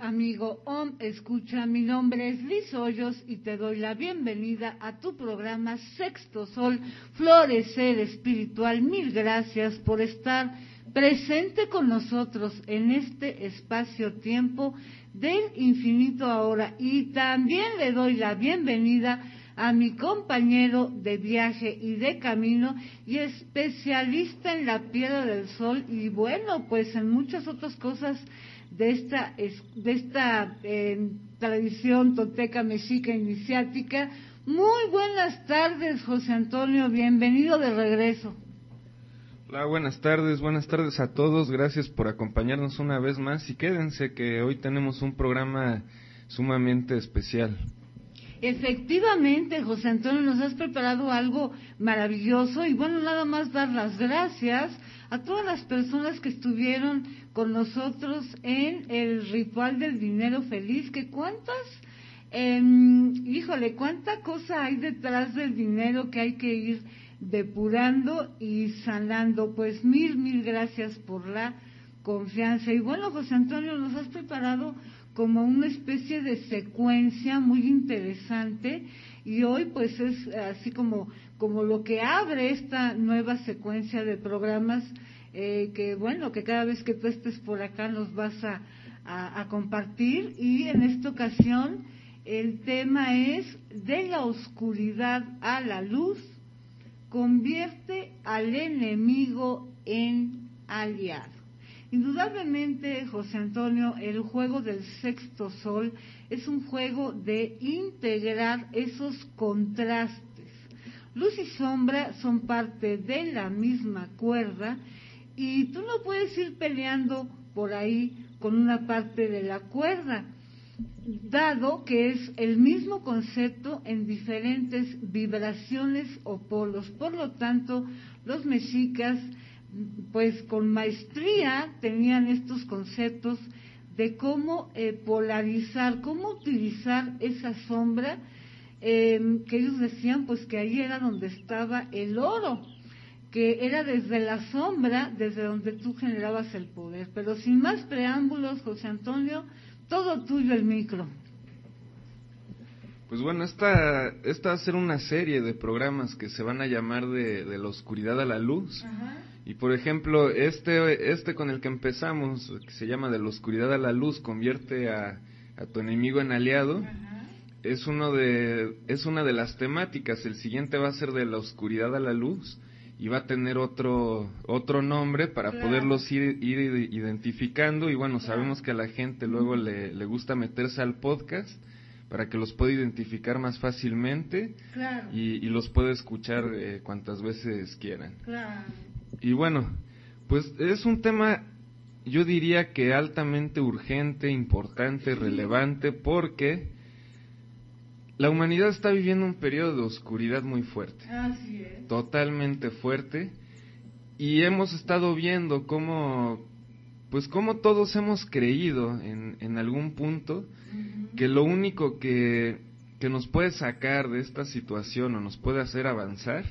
amigo OM. Escucha, mi nombre es Liz Hoyos y te doy la bienvenida a tu programa Sexto Sol, Florecer Espiritual. Mil gracias por estar presente con nosotros en este espacio-tiempo del infinito ahora. Y también le doy la bienvenida a mi compañero de viaje y de camino y especialista en la piedra del sol y bueno, pues en muchas otras cosas de esta, de esta eh, tradición toteca, mexica, iniciática. Muy buenas tardes, José Antonio, bienvenido de regreso. Hola, buenas tardes, buenas tardes a todos, gracias por acompañarnos una vez más y quédense que hoy tenemos un programa sumamente especial. Efectivamente, José Antonio, nos has preparado algo maravilloso y bueno, nada más dar las gracias a todas las personas que estuvieron con nosotros en el ritual del dinero feliz, que cuántas, em, híjole, cuánta cosa hay detrás del dinero que hay que ir depurando y sanando. Pues mil, mil gracias por la confianza. Y bueno, José Antonio, nos has preparado como una especie de secuencia muy interesante y hoy pues es así como, como lo que abre esta nueva secuencia de programas eh, que bueno, que cada vez que tú estés por acá nos vas a, a compartir y en esta ocasión el tema es de la oscuridad a la luz, convierte al enemigo en aliado. Indudablemente, José Antonio, el juego del sexto sol es un juego de integrar esos contrastes. Luz y sombra son parte de la misma cuerda y tú no puedes ir peleando por ahí con una parte de la cuerda, dado que es el mismo concepto en diferentes vibraciones o polos. Por lo tanto, los mexicas pues con maestría tenían estos conceptos de cómo eh, polarizar, cómo utilizar esa sombra, em, que ellos decían pues que ahí era donde estaba el oro, que era desde la sombra, desde donde tú generabas el poder. Pero sin más preámbulos, José Antonio, todo tuyo el micro. Pues bueno, esta, esta va a ser una serie de programas que se van a llamar de, de la oscuridad a la luz. Y por ejemplo, este, este con el que empezamos, que se llama de la oscuridad a la luz, convierte a, a tu enemigo en aliado, es, uno de, es una de las temáticas. El siguiente va a ser de la oscuridad a la luz y va a tener otro, otro nombre para poderlos ir, ir, identificando. Y bueno, sabemos que a la gente luego le, le gusta meterse al podcast para que los pueda identificar más fácilmente y, y, los pueda escuchar eh, cuantas veces quieran. Y bueno, pues es un tema, yo diría que altamente urgente, importante, relevante, porque la humanidad está viviendo un periodo de oscuridad muy fuerte. Totalmente fuerte. Y hemos estado viendo cómo, pues cómo todos hemos creído en, en algún punto que lo único que, que nos puede sacar de esta situación o nos puede hacer avanzar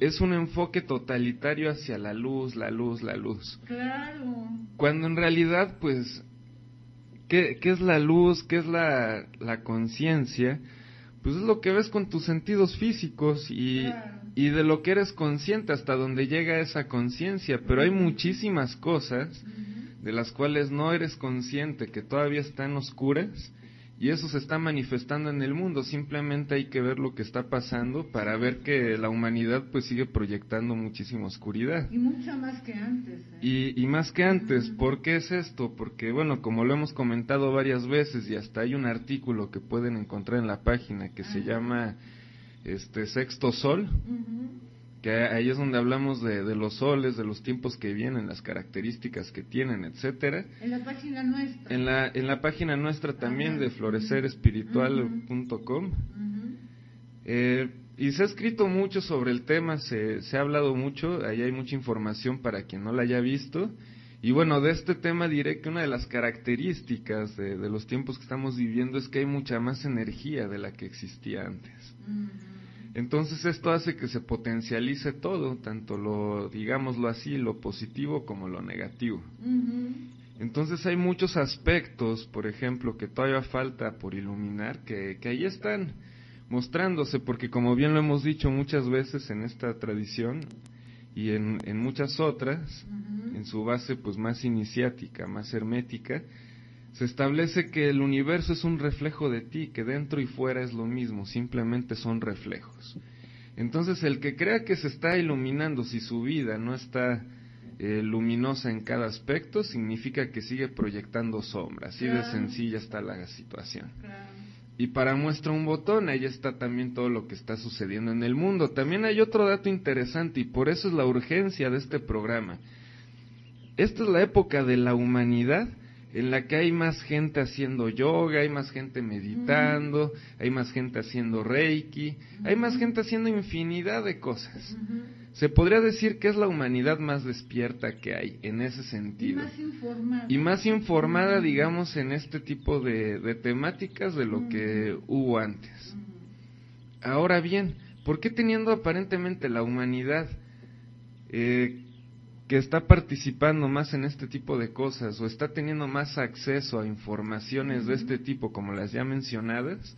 es un enfoque totalitario hacia la luz, la luz, la luz. Claro. Cuando en realidad, pues, ¿qué, qué es la luz? ¿Qué es la, la conciencia? Pues es lo que ves con tus sentidos físicos y, y de lo que eres consciente hasta donde llega esa conciencia. Pero hay muchísimas cosas de las cuales no eres consciente, que todavía están oscuras y eso se está manifestando en el mundo. Simplemente hay que ver lo que está pasando para ver que la humanidad pues sigue proyectando muchísima oscuridad. Y mucha más que antes. ¿eh? Y, y, más que antes. ¿Por qué es esto? Porque bueno, como lo hemos comentado varias veces y hasta hay un artículo que pueden encontrar en la página que se llama este Sexto Sol que ahí es donde hablamos de, los soles, de los tiempos que vienen, las características que tienen, etcétera. En la página nuestra. En la, en la página nuestra también de florecerespiritual.com. eh, y se ha escrito mucho sobre el tema, se, se ha hablado mucho, ahí hay mucha información para quien no la haya visto. Y bueno, de este tema diré que una de las características de, de los tiempos que estamos viviendo es que hay mucha más energía de la que existía antes. Entonces esto hace que se potencialice todo, tanto lo, digámoslo así, lo positivo como lo negativo. Entonces hay muchos aspectos, por ejemplo, que todavía falta por iluminar, que, que ahí están mostrándose, porque como bien lo hemos dicho muchas veces en esta tradición y en, en muchas otras, en su base pues más iniciática, más hermética, se establece que el universo es un reflejo de ti, que dentro y fuera es lo mismo, simplemente son reflejos. Entonces el que crea que se está iluminando si su vida no está eh, luminosa en cada aspecto, significa que sigue proyectando sombras. Así de sencilla está la situación. Y para muestra un botón, ahí está también todo lo que está sucediendo en el mundo. También hay otro dato interesante y por eso es la urgencia de este programa. Esta es la época de la humanidad en la que hay más gente haciendo yoga, hay más gente meditando, hay más gente haciendo reiki, hay más gente haciendo infinidad de cosas. Se podría decir que es la humanidad más despierta que hay en ese sentido. Y más informada. Y más informada, digamos, en este tipo de, temáticas de lo que hubo antes. Ahora bien, ¿por qué teniendo aparentemente la humanidad eh, que está participando más en este tipo de cosas o está teniendo más acceso a informaciones de este tipo como las ya mencionadas,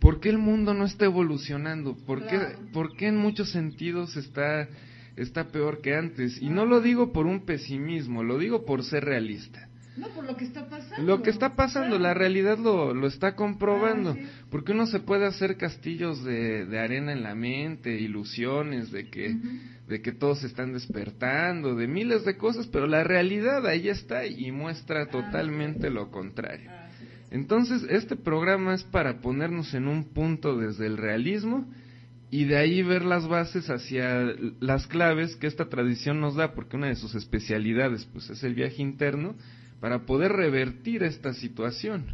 ¿por qué el mundo no está evolucionando? ¿Por, qué, ¿por qué en muchos sentidos está, está peor que antes? Y no lo digo por un pesimismo, lo digo por ser realista. No, por lo que está pasando. Lo que está pasando, la realidad lo, lo está comprobando. Porque uno se puede hacer castillos de, de, arena en la mente, ilusiones de que, de que todos se están despertando, de miles de cosas, pero la realidad ahí está y muestra totalmente lo contrario. Entonces, este programa es para ponernos en un punto desde el realismo y de ahí ver las bases hacia las claves que esta tradición nos da, porque una de sus especialidades pues es el viaje interno para poder revertir esta situación.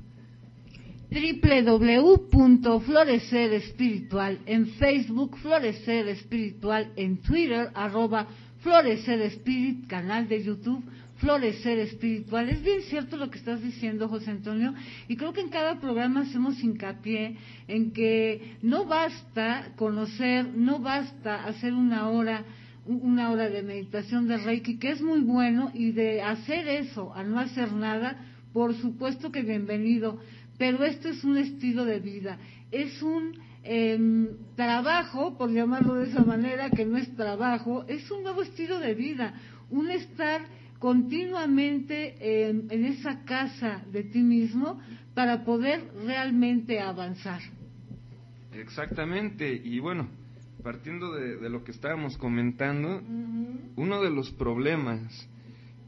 www.florecer espiritual en Facebook, Florecer Espiritual en Twitter, arroba Florecer Spirit, canal de YouTube, Florecer Espiritual. Es bien cierto lo que estás diciendo, José Antonio, y creo que en cada programa hacemos hincapié en que no basta conocer, no basta hacer una hora una hora de meditación de Reiki, que es muy bueno, y de hacer eso, a no hacer nada, por supuesto que bienvenido, pero esto es un estilo de vida, es un em, trabajo, por llamarlo de esa manera, que no es trabajo, es un nuevo estilo de vida, un estar continuamente en esa casa de ti mismo para poder realmente avanzar. Exactamente, y bueno, partiendo de, lo que estábamos comentando, uno de los problemas,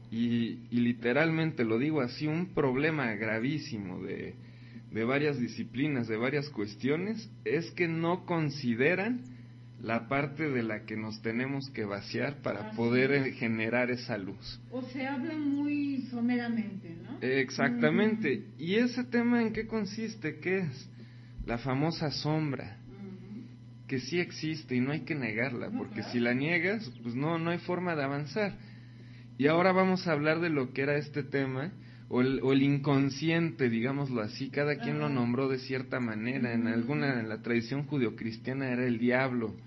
y, literalmente lo digo así, un problema gravísimo de, de varias disciplinas, de varias cuestiones, es que no consideran la parte de la que nos tenemos que vaciar para poder eh, generar esa luz. O se habla muy someramente, ¿no? Exactamente. ¿Y ese tema en qué consiste? ¿Qué es? La famosa sombra que sí existe y no hay que negarla, porque si la niegas, pues no, no hay forma de avanzar. Y ahora vamos a hablar de lo que era este tema, o el, o el inconsciente, digámoslo así, cada quien lo nombró de cierta manera, en alguna, en la tradición judio-cristiana era el diablo,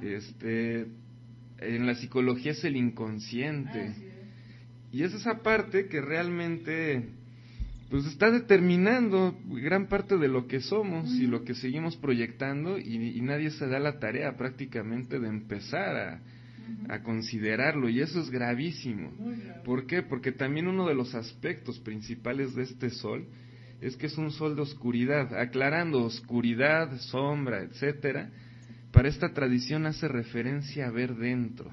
este, en la psicología es el inconsciente, y es esa parte que realmente pues está determinando gran parte de lo que somos y lo que seguimos proyectando y, nadie se da la tarea prácticamente de empezar a, considerarlo y eso es gravísimo. ¿Por qué? Porque también uno de los aspectos principales de este sol es que es un sol de oscuridad, aclarando oscuridad, sombra, etcétera. Para esta tradición hace referencia a ver dentro.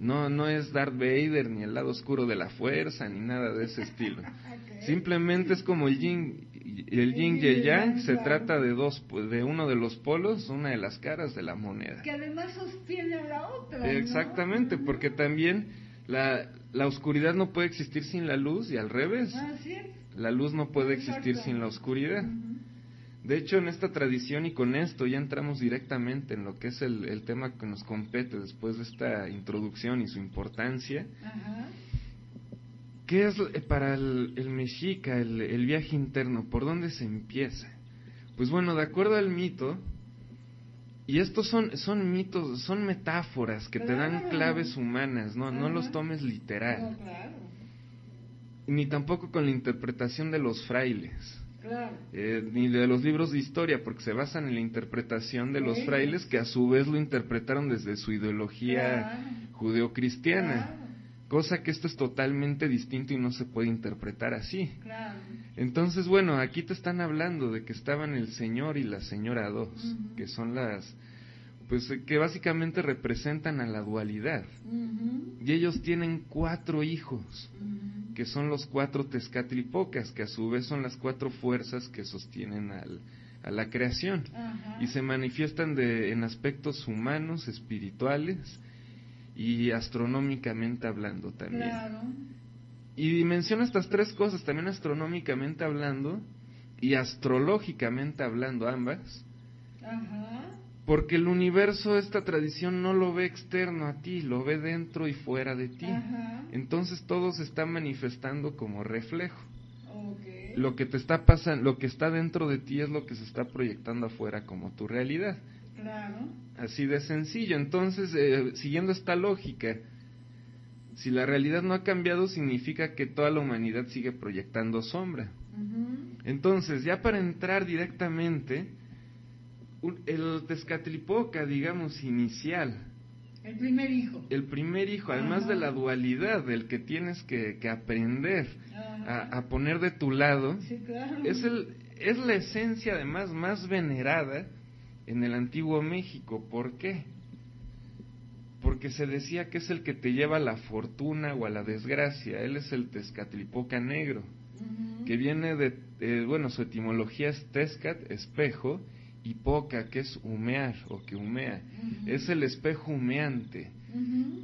No, no es Darth Vader ni el lado oscuro de la fuerza ni nada de ese estilo. Simplemente es como el yin, el yin y el yang, se trata de dos, de uno de los polos, una de las caras de la moneda. Que además sostiene la otra. Exactamente, porque también la, la oscuridad no puede existir sin la luz y al revés. La luz no puede existir sin la oscuridad. De hecho, en esta tradición y con esto ya entramos directamente en lo que es el, el tema que nos compete después de esta introducción y su importancia. Ajá. ¿Qué es eh, para el, mexica, el, viaje interno? ¿Por dónde se empieza? Pues bueno, de acuerdo al mito, y estos son, son mitos, son metáforas que te dan claves humanas, no, no los tomes literal. ni tampoco con la interpretación de los frailes. Eh, ni de los libros de historia, porque se basan en la interpretación de los frailes que a su vez lo interpretaron desde su ideología judeocristiana. Cosa que esto es totalmente distinto y no se puede interpretar así. Entonces, bueno, aquí te están hablando de que estaban el señor y la señora dos, que son las, pues que básicamente representan a la dualidad. Y ellos tienen cuatro hijos que son los cuatro Tezcatlipocas, que a su vez son las cuatro fuerzas que sostienen al, a la creación. Y se manifiestan de, en aspectos humanos, espirituales y astronómicamente hablando también. Y menciona estas tres cosas, también astronómicamente hablando y astrológicamente hablando ambas. Porque el universo, esta tradición no lo ve externo a ti, lo ve dentro y fuera de ti. Entonces todo se está manifestando como reflejo. Lo que te está pasando, lo que está dentro de ti es lo que se está proyectando afuera como tu realidad. Claro. Así de sencillo. Entonces, eh, siguiendo esta lógica, si la realidad no ha cambiado, significa que toda la humanidad sigue proyectando sombra. Entonces, ya para entrar directamente, el Tezcatlipoca, digamos, inicial, el primer hijo. El primer hijo, además de la dualidad del que tienes que, aprender a, poner de tu lado, es, el, es la esencia además más venerada en el antiguo México. ¿Por qué? Porque se decía que es el que te lleva a la fortuna o a la desgracia. Él es el Tezcatlipoca negro, que viene de, bueno, su etimología es Tezcat, espejo, y poca, que es humear o que humea. Es el espejo humeante.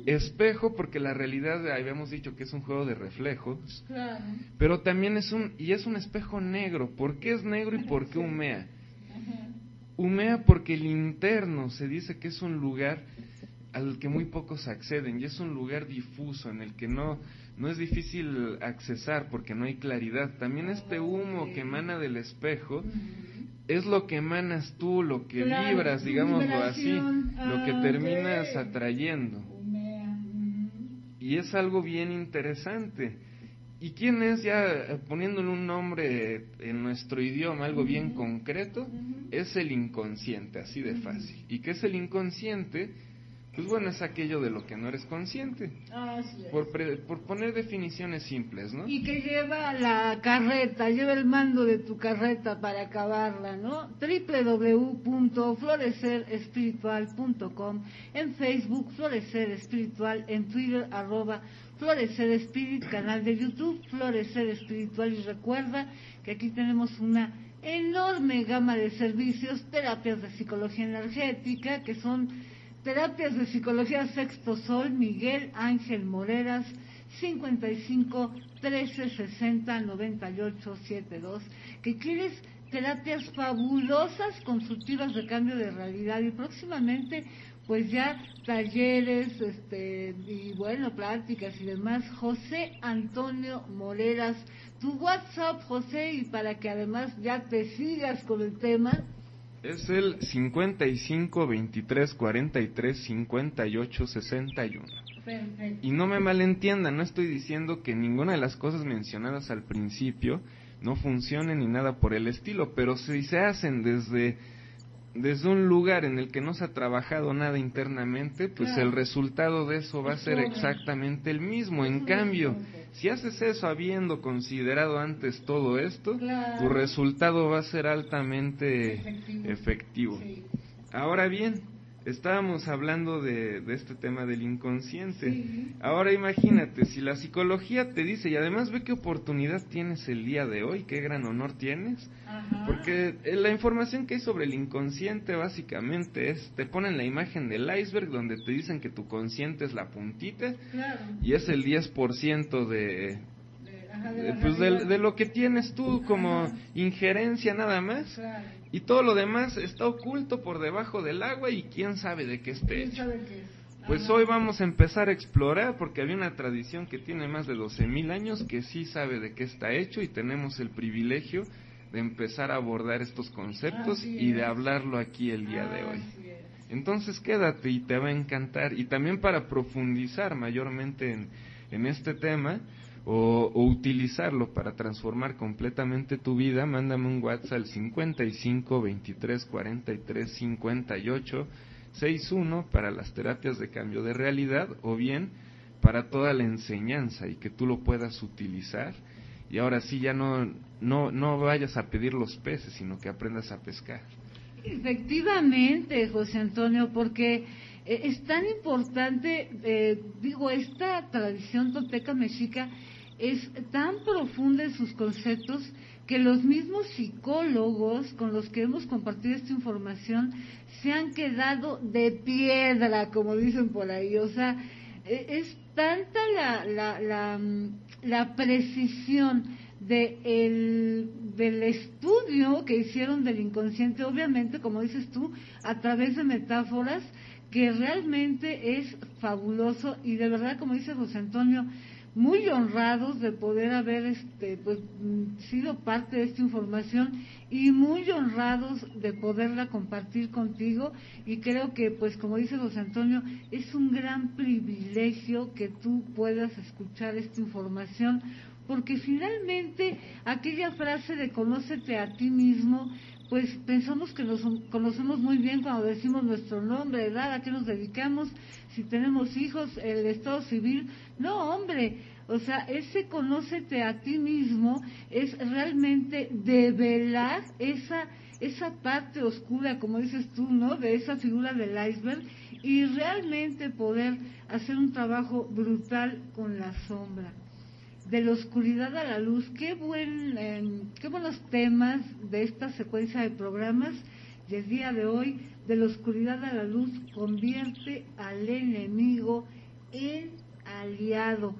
Espejo porque la realidad, habíamos dicho que es un juego de reflejos, pero también es un, y es un espejo negro. ¿Por qué es negro y por qué humea? Humea porque el interno se dice que es un lugar al que muy pocos acceden y es un lugar difuso en el que no, no es difícil accesar porque no hay claridad. También este humo que emana del espejo es lo que emanas tú, lo que vibras, digámoslo así, lo que terminas atrayendo. Y es algo bien interesante. ¿Y quién es, ya eh, poniéndole un nombre en nuestro idioma, algo bien concreto? Es el inconsciente, así de fácil. ¿Y qué es el inconsciente? Pues bueno, es aquello de lo que no eres consciente. Por, por poner definiciones simples, ¿no? Y que lleva la carreta, lleva el mando de tu carreta para acabarla, ¿no? www.florecerespiritual.com, en Facebook, Florecer Espiritual, en Twitter, arroba Florecer Espíritu, canal de YouTube, Florecer Espiritual. Y recuerda que aquí tenemos una enorme gama de servicios, terapias de psicología energética, que son Terapias de Psicología Sexto Sol, Miguel Ángel Moreras, 55 13 60 98 72. Que quieres terapias fabulosas, constructivas de cambio de realidad y próximamente pues ya talleres este y bueno, pláticas y demás. José Antonio Moreras, tu WhatsApp, José, y para que además ya te sigas con el tema. Es el 55 23 43 58 61. Perfecto. Y no me malentiendan, no estoy diciendo que ninguna de las cosas mencionadas al principio no funcionen ni nada por el estilo, pero si se hacen desde desde un lugar en el que no se ha trabajado nada internamente, pues el resultado de eso va a ser exactamente el mismo. En cambio, si haces eso habiendo considerado antes todo esto, tu resultado va a ser altamente efectivo. Ahora bien, Estábamos hablando de, este tema del inconsciente. Ahora imagínate, si la psicología te dice, y además ve qué oportunidad tienes el día de hoy, qué gran honor tienes, porque eh, la información que hay sobre el inconsciente básicamente es, te ponen la imagen del iceberg donde te dicen que tu consciente es la puntita y es el 10% de, de, pues de, lo que tienes tú como injerencia nada más. Y todo lo demás está oculto por debajo del agua y quién sabe de qué esté hecho. Pues hoy vamos a empezar a explorar porque había una tradición que tiene más de 12.000 años que sí sabe de qué está hecho y tenemos el privilegio de empezar a abordar estos conceptos y de hablarlo aquí el día de hoy. Entonces quédate y te va a encantar. Y también para profundizar mayormente en, en este tema, o, utilizarlo para transformar completamente tu vida, mándame un WhatsApp al 55 23 43 58 61 para las terapias de cambio de realidad o bien para toda la enseñanza y que tú lo puedas utilizar y ahora sí ya no, no, no vayas a pedir los peces, sino que aprendas a pescar. Efectivamente, José Antonio, porque eh, es tan importante, eh, digo, esta tradición toteca mexica es tan profunda en sus conceptos que los mismos psicólogos con los que hemos compartido esta información se han quedado de piedra, como dicen por ahí. O sea, e, es tanta la, la, la, la precisión de el, del estudio que hicieron del inconsciente, obviamente, como dices tú, a través de metáforas, que realmente es fabuloso y de verdad, como dice José Antonio, muy honrados de poder haber este, pues, sido parte de esta información y muy honrados de poderla compartir contigo y creo que pues como dice José Antonio es un gran privilegio que tú puedas escuchar esta información porque finalmente aquella frase de conócete a ti mismo pues pensamos que nos conocemos muy bien cuando decimos nuestro nombre, edad, a qué nos dedicamos, si tenemos hijos, el estado civil. No, hombre, o sea, ese conócete a ti mismo es realmente develar esa, esa parte oscura, como dices tú, ¿no? De esa figura del iceberg y realmente poder hacer un trabajo brutal con la sombra de la oscuridad a la luz. Qué, buen, em, qué buenos temas de esta secuencia de programas. Y el día de hoy, de la oscuridad a la luz, convierte al enemigo en aliado.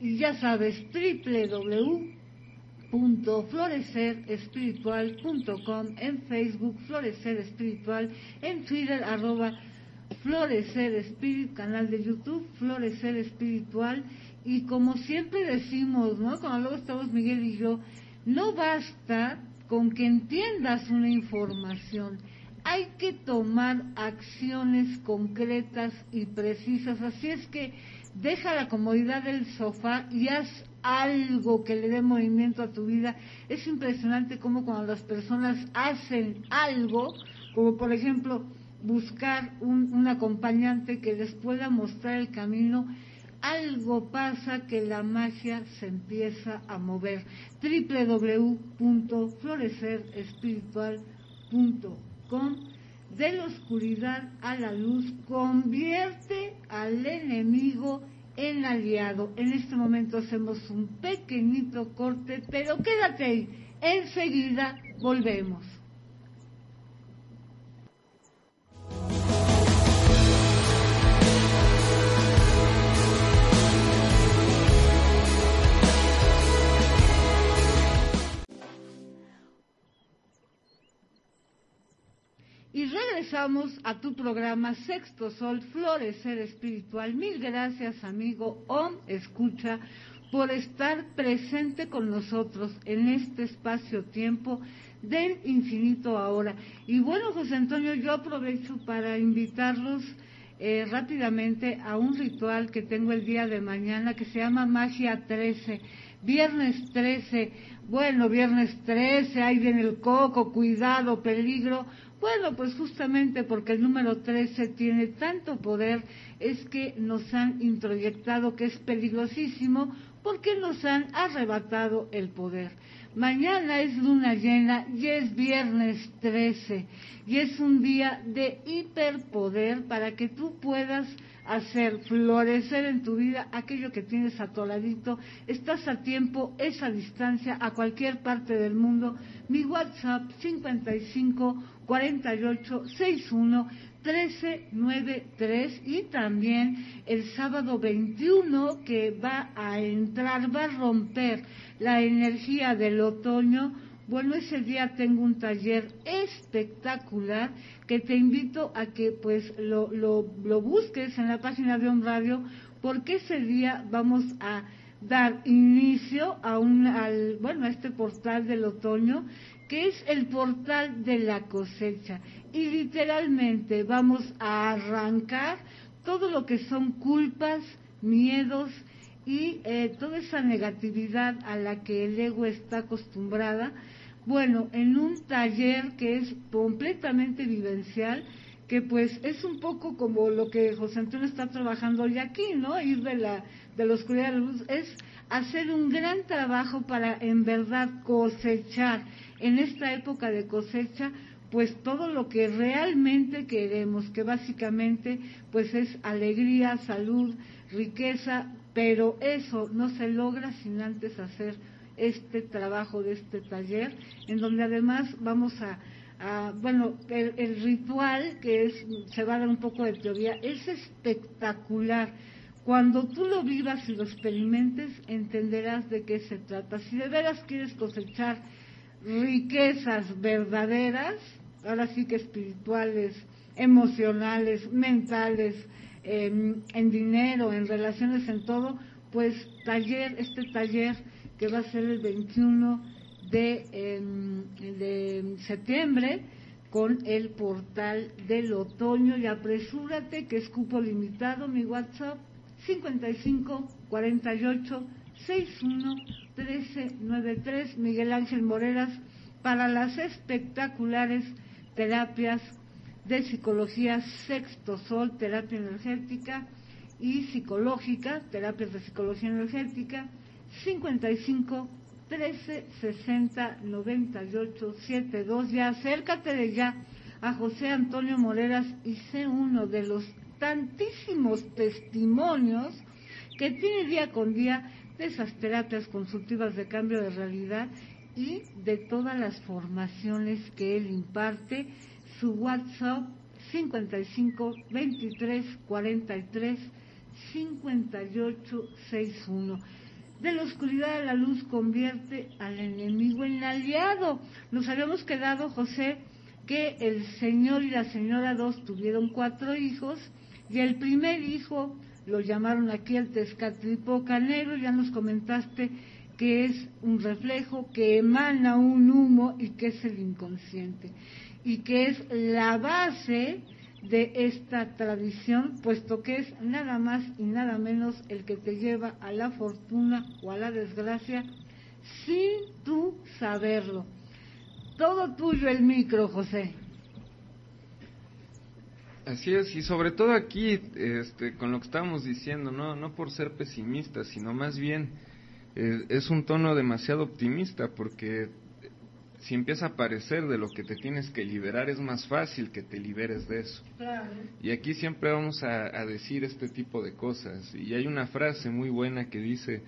Y ya sabes, www.florecerespiritual.com, en Facebook, Florecer Espiritual, en Twitter, arroba Florecer Espíritu, canal de YouTube, Florecer Espiritual y como siempre decimos, ¿no? Cuando luego estamos Miguel y yo, no basta con que entiendas una información, hay que tomar acciones concretas y precisas. Así es que deja la comodidad del sofá y haz algo que le dé movimiento a tu vida. Es impresionante cómo cuando las personas hacen algo, como por ejemplo buscar un, acompañante que les pueda mostrar el camino, algo pasa que la magia se empieza a mover. www.florecerespiritual.com de la oscuridad a la luz convierte al enemigo en aliado. En este momento hacemos un pequeñito corte, pero quédate ahí. Enseguida volvemos. Regresamos a tu programa Sexto Sol, Florecer Espiritual. Mil gracias, amigo Om Escucha, por estar presente con nosotros en este espacio-tiempo del infinito ahora. Y bueno, José Antonio, yo aprovecho para invitarlos eh, rápidamente a un ritual que tengo el día de mañana que se llama Magia 13. Viernes 13, bueno, viernes 13, ahí viene el coco, cuidado, peligro. Bueno, pues justamente porque el número 13 tiene tanto poder, es que nos han introyectado que es peligrosísimo porque nos han arrebatado el poder. Mañana es luna llena y es viernes 13 y es un día de hiperpoder para que tú puedas hacer florecer en tu vida aquello que tienes a tu ladito. Estás a tiempo, esa distancia, a cualquier parte del mundo. Mi WhatsApp 55 48 61 1393 y también el sábado 21 que va a entrar, va a romper la energía del otoño. Bueno, ese día tengo un taller espectacular que te invito a que pues lo, lo, busques en la página de un radio porque ese día vamos a dar inicio a un, al, bueno, a este portal del otoño que es el portal de la cosecha. Y literalmente vamos a arrancar todo lo que son culpas, miedos y eh, toda esa negatividad a la que el ego está acostumbrada, bueno, en un taller que es completamente vivencial, que pues es un poco como lo que José Antonio está trabajando hoy aquí, ¿no? Ir de la, de oscuridad a la luz, es hacer un gran trabajo para en verdad cosechar en esta época de cosecha pues todo lo que realmente queremos, que básicamente pues es alegría, salud, riqueza, pero eso no se logra sin antes hacer este trabajo de este taller, en donde además vamos a, bueno, el, ritual que es, se va a dar un poco de teoría, es espectacular. Cuando tú lo vivas y lo experimentes, entenderás de qué se trata. Si de veras quieres cosechar riquezas verdaderas, ahora sí que espirituales, emocionales, mentales, em, en dinero, en relaciones, en todo, pues taller, este taller que va a ser el 21 de, em, de septiembre con el portal del otoño. Y apresúrate que es cupo limitado, mi WhatsApp 55 48 61 13 93 Miguel Ángel Moreras para las espectaculares terapias de psicología sexto sol, terapia energética y psicológica, terapias de psicología energética, 55 13 60 98 72. Ya acércate de ya a José Antonio Moreras y sé uno de los tantísimos testimonios que tiene día con día de esas terapias consultivas de cambio de realidad y de todas las formaciones que él imparte. Su WhatsApp 55 23 43 58 61. De la oscuridad a la luz convierte al enemigo en aliado. Nos habíamos quedado, José, que el señor y la señora dos tuvieron cuatro hijos y el primer hijo lo llamaron aquí el Tezcatlipoca Negro, ya nos comentaste que es un reflejo, que emana un humo y que es el inconsciente. Y que es la base de esta tradición, puesto que es nada más y nada menos el que te lleva a la fortuna o a la desgracia sin tú saberlo. Todo tuyo el micro, José. Así es, y sobre todo aquí, este, con lo que estábamos diciendo, no, no por ser pesimistas, sino más bien eh, es un tono demasiado optimista porque si empieza a parecer de lo que te tienes que liberar es más fácil que te liberes de eso. Y aquí siempre vamos a, a, decir este tipo de cosas. Y hay una frase muy buena que dice,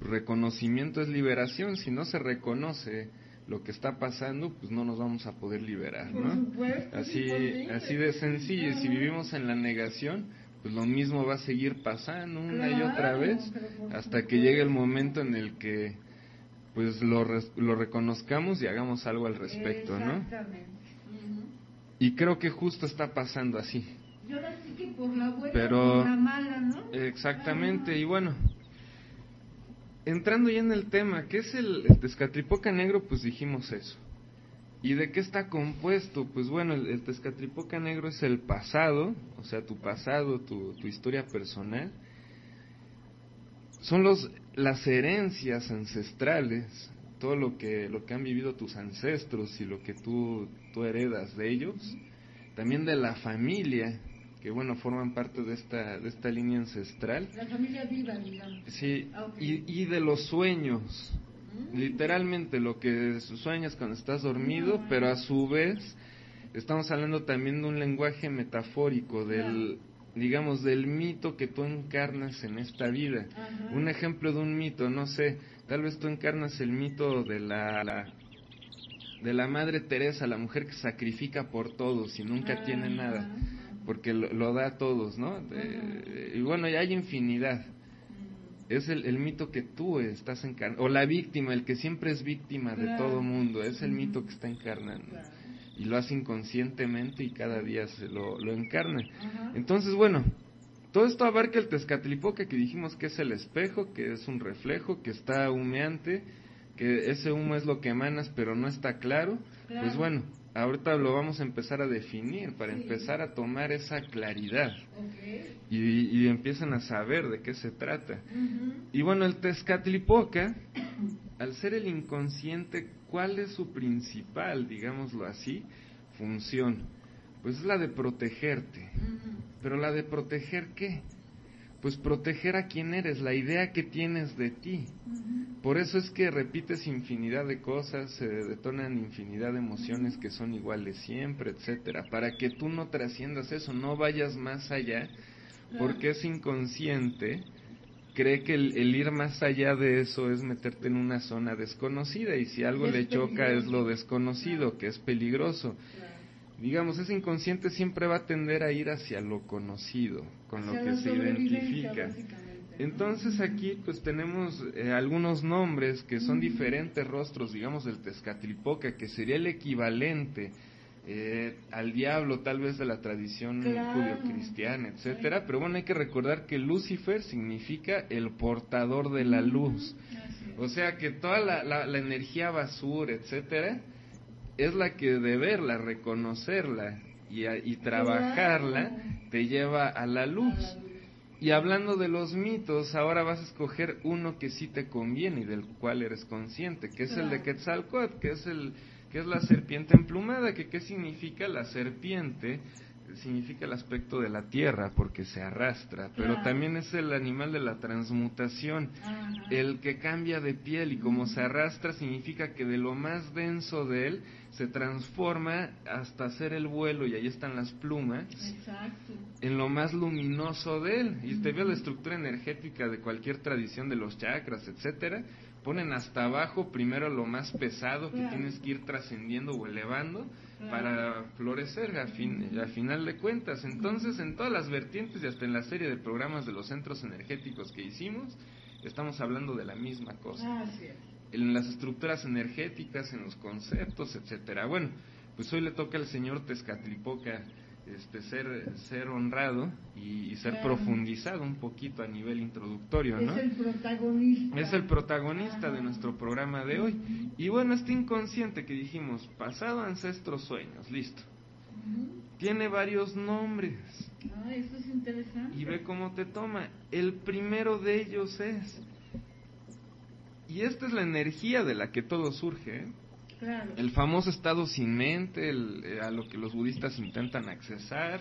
reconocimiento es liberación, si no se reconoce lo que está pasando, pues no nos vamos a poder liberar, ¿no? Así, así de sencillo. Y si vivimos en la negación, pues lo mismo va a seguir pasando una y otra vez hasta que llegue el momento en el que pues lo, lo reconozcamos y hagamos algo al respecto, ¿no? Y creo que justo está pasando así. Pero, Exactamente, y bueno, entrando ya en el tema, ¿qué es el, el Tezcatlipoca negro? Pues dijimos eso. ¿Y de qué está compuesto? Pues bueno, el, el Tezcatlipoca negro es el pasado, o sea, tu pasado, tu, tu historia personal. Son los, las herencias ancestrales, todo lo que, lo que han vivido tus ancestros y lo que tú, tú heredas de ellos. También de la familia, que bueno, forman parte de esta, de esta línea ancestral. La familia viva, digamos. Sí, ah, y, y de los sueños, literalmente lo que sueñas cuando estás dormido, pero a su vez estamos hablando también de un lenguaje metafórico del digamos del mito que tú encarnas en esta vida. Un ejemplo de un mito, no sé, tal vez tú encarnas el mito de la, de la Madre Teresa, la mujer que sacrifica por todos y nunca tiene nada, porque lo, da a todos, ¿no? y bueno, ya hay infinidad. Es el, mito que tú estás encarnando, o la víctima, el que siempre es víctima de todo mundo, es el mito que está encarnando. Y lo hace inconscientemente y cada día se lo, lo encarna. Entonces, bueno, todo esto abarca el Tezcatlipoca que dijimos que es el espejo, que es un reflejo, que está humeante, que ese humo es lo que emanas pero no está claro. Pues bueno, ahorita lo vamos a empezar a definir para empezar a tomar esa claridad y, empiezan a saber de qué se trata. Y bueno, el Tezcatlipoca, al ser el inconsciente, ¿cuál es su principal, digámoslo así, función? Pues es la de protegerte. Pero la de proteger qué? Pues proteger a quien eres, la idea que tienes de ti. Por eso es que repites infinidad de cosas, se detonan infinidad de emociones que son iguales siempre, etcétera, para que tú no trasciendas eso, no vayas más allá, porque es inconsciente cree que el, ir más allá de eso es meterte en una zona desconocida y si algo le choca es lo desconocido, que es peligroso. Digamos, ese inconsciente siempre va a tender a ir hacia lo conocido, con lo que se identifica. Entonces aquí pues tenemos eh, algunos nombres que son diferentes rostros, digamos, del Tezcatlipoca, que sería el equivalente eh, al diablo tal vez de la tradición judío-cristiana, etcétera, pero bueno, hay que recordar que Lucifer significa el portador de la luz. O sea que toda la, la energía basura, etcétera, es la que de verla, reconocerla y, y trabajarla te lleva a la luz. Y hablando de los mitos, ahora vas a escoger uno que sí te conviene y del cual eres consciente, que es el de Quetzalcoatl, que es el que es la serpiente emplumada, que qué significa la serpiente significa el aspecto de la tierra porque se arrastra, pero también es el animal de la transmutación, el que cambia de piel y como se arrastra significa que de lo más denso de él se transforma hasta hacer el vuelo y ahí están las plumas en lo más luminoso de él. Y te ve la estructura energética de cualquier tradición de los chakras etcétera ponen hasta abajo primero lo más pesado que tienes que ir trascendiendo o elevando para florecer a, fin, a final de cuentas. Entonces, en todas las vertientes y hasta en la serie de programas de los centros energéticos que hicimos, estamos hablando de la misma cosa. En las estructuras energéticas, en los conceptos, etcétera. Bueno, pues hoy le toca al señor Tezcatlipoca este, ser, ser honrado y, ser profundizado un poquito a nivel introductorio, ¿no? Es el protagonista. Es el protagonista de nuestro programa de hoy. Y bueno, este inconsciente que dijimos, pasado ancestros sueños, listo. Tiene varios nombres. Ah, eso es interesante. Y ve cómo te toma. El primero de ellos es. Y esta es la energía de la que todo surge, ¿eh? El famoso estado sin mente, eh, a lo que los budistas intentan accesar,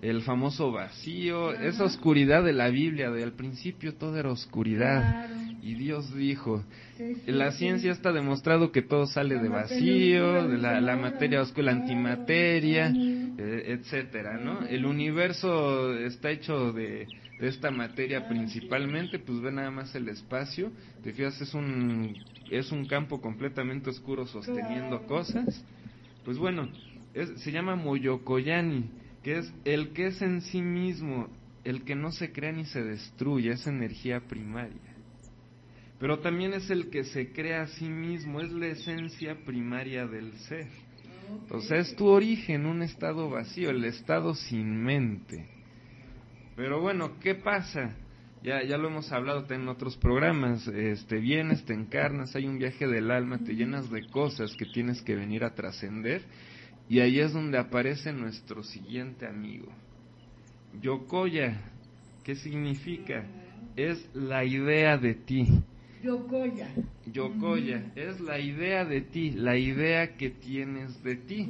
el famoso vacío, esa oscuridad de la Biblia, de al principio todo era oscuridad. Y Dios dijo, la ciencia está demostrado que todo sale de vacío, de la, materia oscura, la antimateria, eh, etcétera, ¿no? El universo está hecho de, de esta materia principalmente, pues ve nada más el espacio, te fijas, es un es un campo completamente oscuro sosteniendo cosas, pues bueno, se llama Moyokoyani, que es el que es en sí mismo, el que no se crea ni se destruye, es energía primaria. Pero también es el que se crea a sí mismo, es la esencia primaria del ser. O sea, es tu origen, un estado vacío, el estado sin mente. Pero bueno, ¿qué pasa? Ya, ya lo hemos hablado en otros programas, este, vienes, te encarnas, hay un viaje del alma, te llenas de cosas que tienes que venir a trascender, y ahí es donde aparece nuestro siguiente amigo. Yokoya, ¿qué significa? Es la idea de ti. Yokoya. Yokoya, es la idea de ti, la idea que tienes de ti.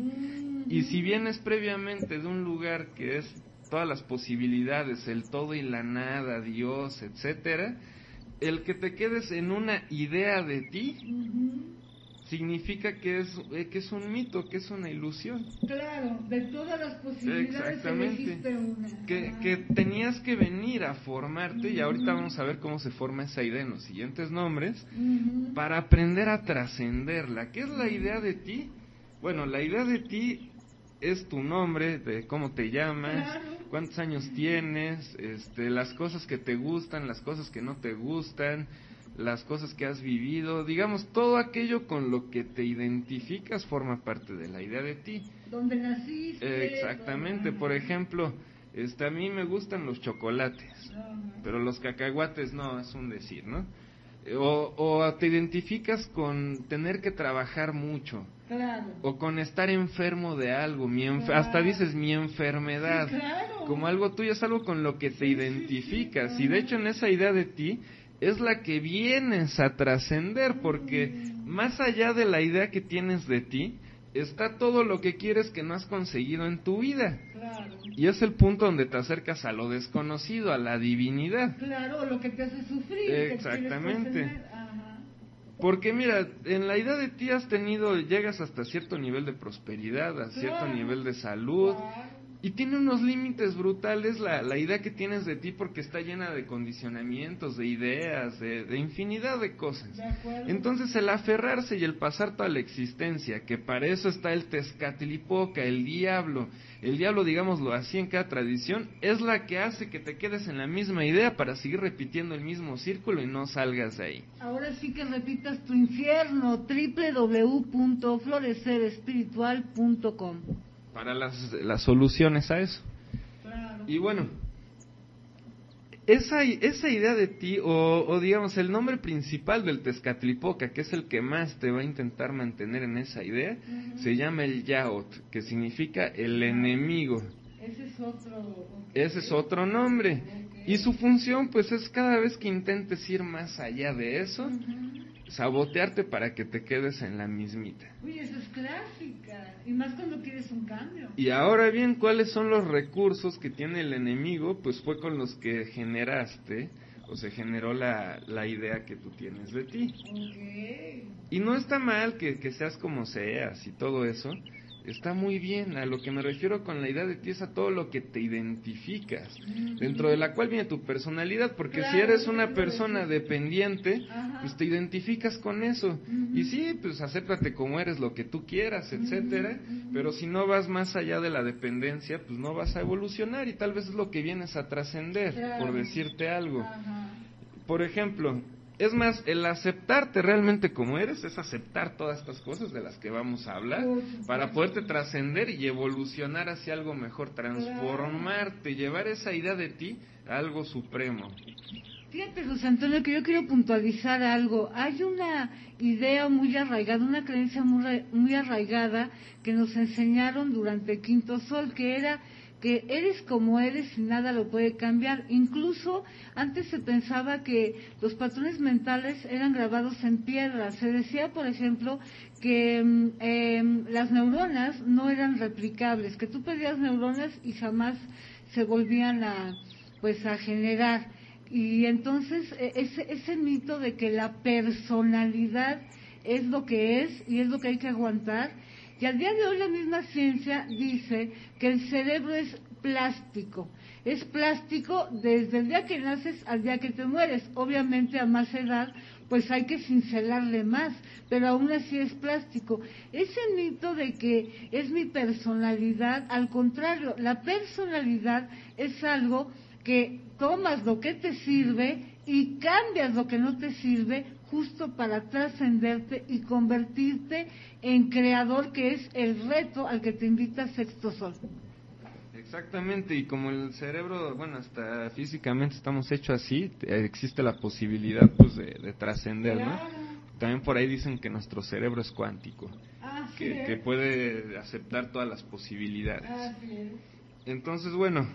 Y si vienes previamente de un lugar que es todas las posibilidades, el todo y la nada, Dios, etcétera, el que te quedes en una idea de ti significa que es eh, que es un mito, que es una ilusión. Claro, de todas las posibilidades Exactamente. una. Que, que tenías que venir a formarte y ahorita vamos a ver cómo se forma esa idea en los siguientes nombres para aprender a trascenderla. ¿Qué es la idea de ti? Bueno, la idea de ti es tu nombre, de cómo te llamas, cuántos años tienes, este, las cosas que te gustan, las cosas que no te gustan, las cosas que has vivido, digamos, todo aquello con lo que te identificas forma parte de la idea de ti. ¿Dónde naciste? Exactamente, por ejemplo, este, a mí me gustan los chocolates, pero los cacahuates no, es un decir, ¿no? O, te identificas con tener que trabajar mucho. Claro. O con estar enfermo de algo, mi hasta dices mi enfermedad. Como algo tuyo, es algo con lo que te identificas. Y de hecho en esa idea de ti es la que vienes a trascender, porque más allá de la idea que tienes de ti, está todo lo que quieres que no has conseguido en tu vida. Claro. Y es el punto donde te acercas a lo desconocido, a la divinidad. Claro, lo que te hace sufrir. Exactamente. Porque mira, en la idea de ti has tenido, llegas hasta cierto nivel de prosperidad, a cierto nivel de salud, y tiene unos límites brutales la, la, idea que tienes de ti porque está llena de condicionamientos, de ideas, de, de infinidad de cosas. Entonces el aferrarse y el pasar toda la existencia, que para eso está el tezcatlipoca, el diablo, el diablo digámoslo así en cada tradición, es la que hace que te quedes en la misma idea para seguir repitiendo el mismo círculo y no salgas de ahí. Ahora sí que repitas tu infierno, www.florecerespiritual.com para las, las soluciones a eso. Y bueno, esa, esa idea de ti, o, digamos el nombre principal del Tezcatlipoca, que es el que más te va a intentar mantener en esa idea, se llama el Yaot, que significa el enemigo. Ese es otro, Ese es otro nombre. Y su función, pues, es cada vez que intentes ir más allá de eso, sabotearte para que te quedes en la mismita. Uy, eso es clásica. Y más cuando quieres un cambio. Y ahora bien, ¿cuáles son los recursos que tiene el enemigo? Pues fue con los que generaste o se generó la, la idea que tú tienes de ti. Y no está mal que, que seas como seas y todo eso, está muy bien. A lo que me refiero con la idea de ti es a todo lo que te identificas, dentro de la cual viene tu personalidad, porque si eres una persona dependiente, pues te identificas con eso. Y sí, pues acéptate como eres, lo que tú quieras, etcétera, pero si no vas más allá de la dependencia, pues no vas a evolucionar y tal vez es lo que vienes a trascender, por decirte algo. Por ejemplo, es más, el aceptarte realmente como eres es aceptar todas estas cosas de las que vamos a hablar para poderte trascender y evolucionar hacia algo mejor, transformarte, llevar esa idea de ti a algo supremo. Fíjate, José Antonio, que yo quiero puntualizar algo. Hay una idea muy arraigada, una creencia muy, muy arraigada que nos enseñaron durante el Quinto Sol, que era que eres como eres y nada lo puede cambiar. Incluso antes se pensaba que los patrones mentales eran grabados en piedra. Se decía, por ejemplo, que em, las neuronas no eran replicables, que tú pedías neuronas y jamás se volvían a, pues, a generar. Y entonces e, ese, ese mito de que la personalidad es lo que es y es lo que hay que aguantar, y al día de hoy la misma ciencia dice que el cerebro es plástico. Es plástico desde el día que naces al día que te mueres. Obviamente a más edad pues hay que cincelarle más, pero aún así es plástico. Ese mito de que es mi personalidad, al contrario, la personalidad es algo que tomas lo que te sirve y cambias lo que no te sirve justo para trascenderte y convertirte en creador, que es el reto al que te invita Sexto Sol. Exactamente, y como el cerebro, bueno, hasta físicamente estamos hechos así, existe la posibilidad pues de, trascender, ¿no? También por ahí dicen que nuestro cerebro es cuántico, que, puede aceptar todas las posibilidades. Entonces, bueno,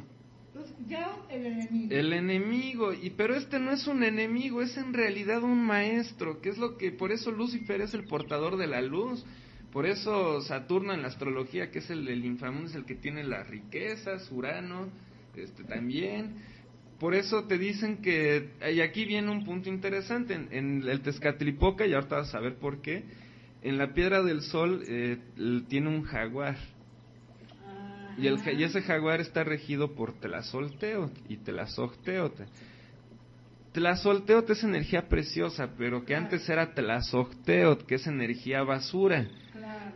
el enemigo. El enemigo, y pero este no es un enemigo, es en realidad un maestro, que es lo que por eso Lucifer es el portador de la luz. Por eso Saturno en la astrología, que es el del inframundo, es el que tiene las riquezas, Urano, este también. Por eso te dicen que, y aquí viene un punto interesante, en, el Tezcatlipoca, y ahorita vas a saber por qué, en la piedra del sol eh, tiene un jaguar. Y, el, y ese jaguar está regido por Tlazolteot y Tlazocteot. Tlazolteot es energía preciosa, pero que antes era Tlazocteot, que es energía basura.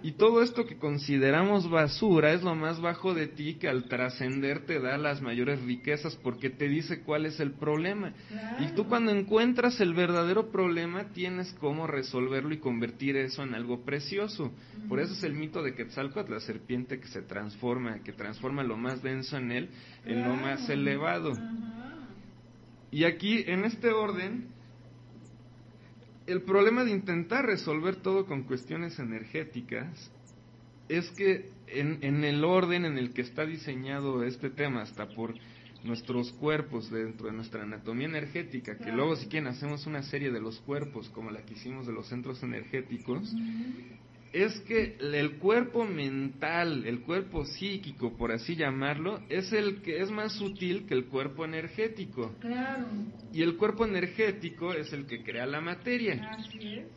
Y todo esto que consideramos basura es lo más bajo de ti que al trascender te da las mayores riquezas porque te dice cuál es el problema. Y tú cuando encuentras el verdadero problema tienes cómo resolverlo y convertir eso en algo precioso. Por eso es el mito de Quetzalcoatl, la serpiente que se transforma, que transforma lo más denso en él en lo más elevado. Y aquí, en este orden, el problema de intentar resolver todo con cuestiones energéticas es que en, en, el orden en el que está diseñado este tema, hasta por nuestros cuerpos dentro de nuestra anatomía energética, que luego si quieren hacemos una serie de los cuerpos como la que hicimos de los centros energéticos, es que el cuerpo mental, el cuerpo psíquico, por así llamarlo, es el que es más sutil que el cuerpo energético. Claro. Y el cuerpo energético es el que crea la materia.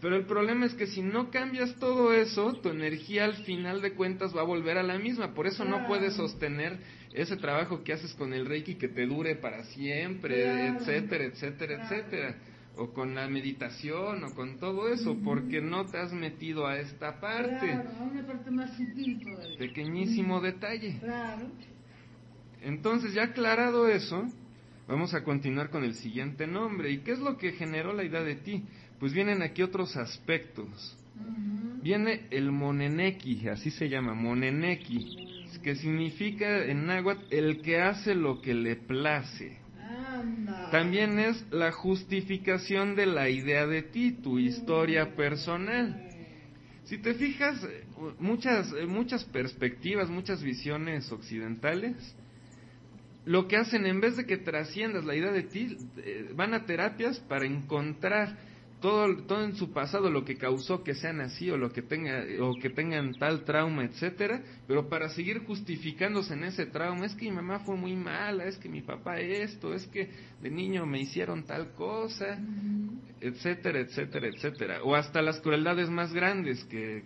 Pero el problema es que si no cambias todo eso, tu energía al final de cuentas va a volver a la misma. Por eso no puedes sostener ese trabajo que haces con el Reiki que te dure para siempre, etcétera, etcétera, etcétera o con la meditación o con todo eso, porque no te has metido a esta parte. Claro, a una parte más sutil todavía. Pequeñísimo detalle. Claro. Entonces, ya aclarado eso, vamos a continuar con el siguiente nombre. ¿Y qué es lo que generó la idea de ti? Pues vienen aquí otros aspectos. Viene el moneneki, así se llama, moneneki, que significa en náhuatl el que hace lo que le place. También es la justificación de la idea de ti, tu historia personal. Si te fijas, muchas, muchas perspectivas, muchas visiones occidentales, lo que hacen en vez de que trasciendas la idea de ti, eh, van a terapias para encontrar todo, todo en su pasado lo que causó que sean así o lo que tenga o que tengan tal trauma, etcétera, pero para seguir justificándose en ese trauma, es que mi mamá fue muy mala, es que mi papá esto, es que de niño me hicieron tal cosa, etcétera, etcétera, etcétera, o hasta las crueldades más grandes que